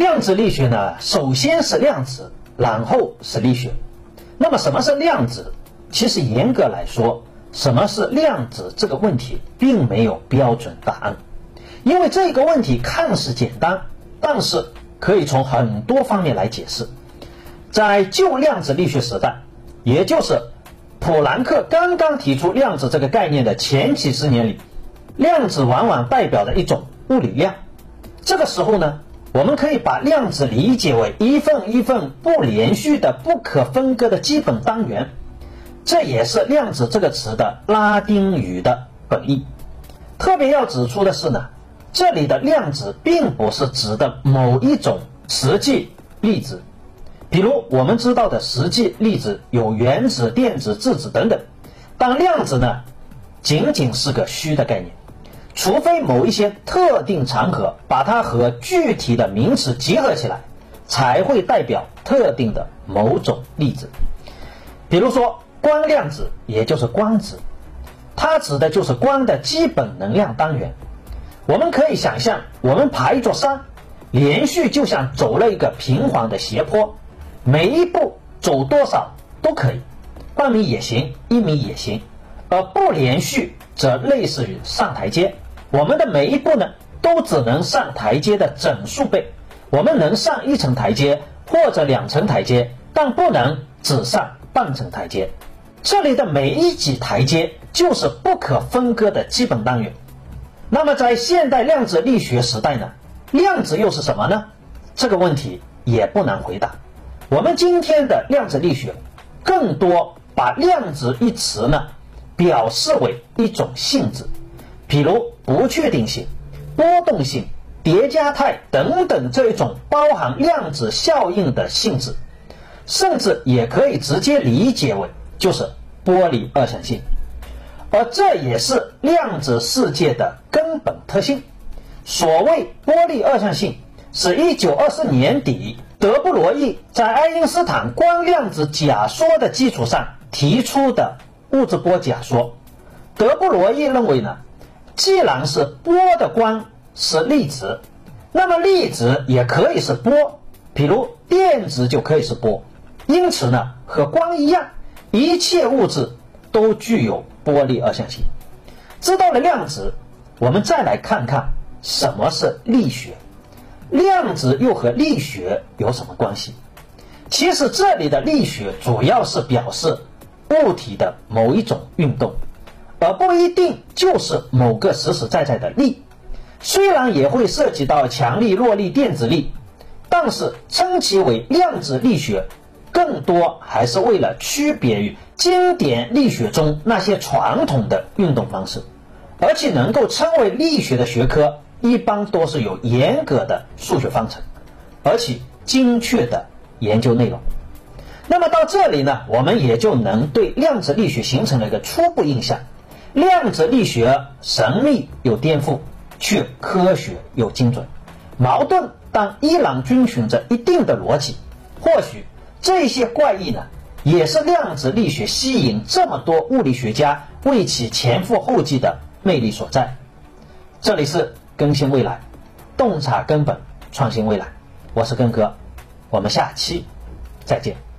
量子力学呢，首先是量子，然后是力学。那么什么是量子？其实严格来说，什么是量子这个问题并没有标准答案，因为这个问题看似简单，但是可以从很多方面来解释。在旧量子力学时代，也就是普朗克刚刚提出量子这个概念的前几十年里，量子往往代表着一种物理量。这个时候呢，我们可以把量子理解为一份一份不连续的、不可分割的基本单元。这也是量子这个词的拉丁语的本意。特别要指出的是呢，这里的量子并不是指的某一种实际粒子。比如我们知道的实际粒子有原子、电子、质子等等，但量子呢，仅仅是个虚的概念，除非某一些特定场合把它和具体的名词结合起来，才会代表特定的某种粒子。比如说光量子，也就是光子，它指的就是光的基本能量单元。我们可以想象，我们爬一座山，连续就像走了一个平缓的斜坡。每一步走多少都可以，半米也行，一米也行，而不连续则类似于上台阶。我们的每一步呢，都只能上台阶的整数倍。我们能上一层台阶或者两层台阶，但不能只上半层台阶。这里的每一级台阶就是不可分割的基本单元。那么在现代量子力学时代呢，量子又是什么呢？这个问题也不难回答。我们今天的量子力学，更多把量子一词呢，表示为一种性质，比如不确定性、波动性、叠加态等等这一种包含量子效应的性质，甚至也可以直接理解为就是波粒二象性，而这也是量子世界的根本特性。所谓波粒二象性，是一九二四年底。德布罗意在爱因斯坦光量子假说的基础上提出的物质波假说。德布罗意认为呢，既然是波的光是粒子，那么粒子也可以是波，比如电子就可以是波。因此呢，和光一样，一切物质都具有波粒二象性。知道了量子，我们再来看看什么是力学。量子又和力学有什么关系？其实这里的力学主要是表示物体的某一种运动，而不一定就是某个实实在在的力。虽然也会涉及到强力、弱力、电子力，但是称其为量子力学，更多还是为了区别于经典力学中那些传统的运动方式，而且能够称为力学的学科。一般都是有严格的数学方程，而且精确的研究内容。那么到这里呢，我们也就能对量子力学形成了一个初步印象：量子力学神秘又颠覆，却科学又精准。矛盾但依然遵循着一定的逻辑。或许这些怪异呢，也是量子力学吸引这么多物理学家为其前赴后继的魅力所在。这里是。更新未来，洞察根本，创新未来。我是根哥，我们下期再见。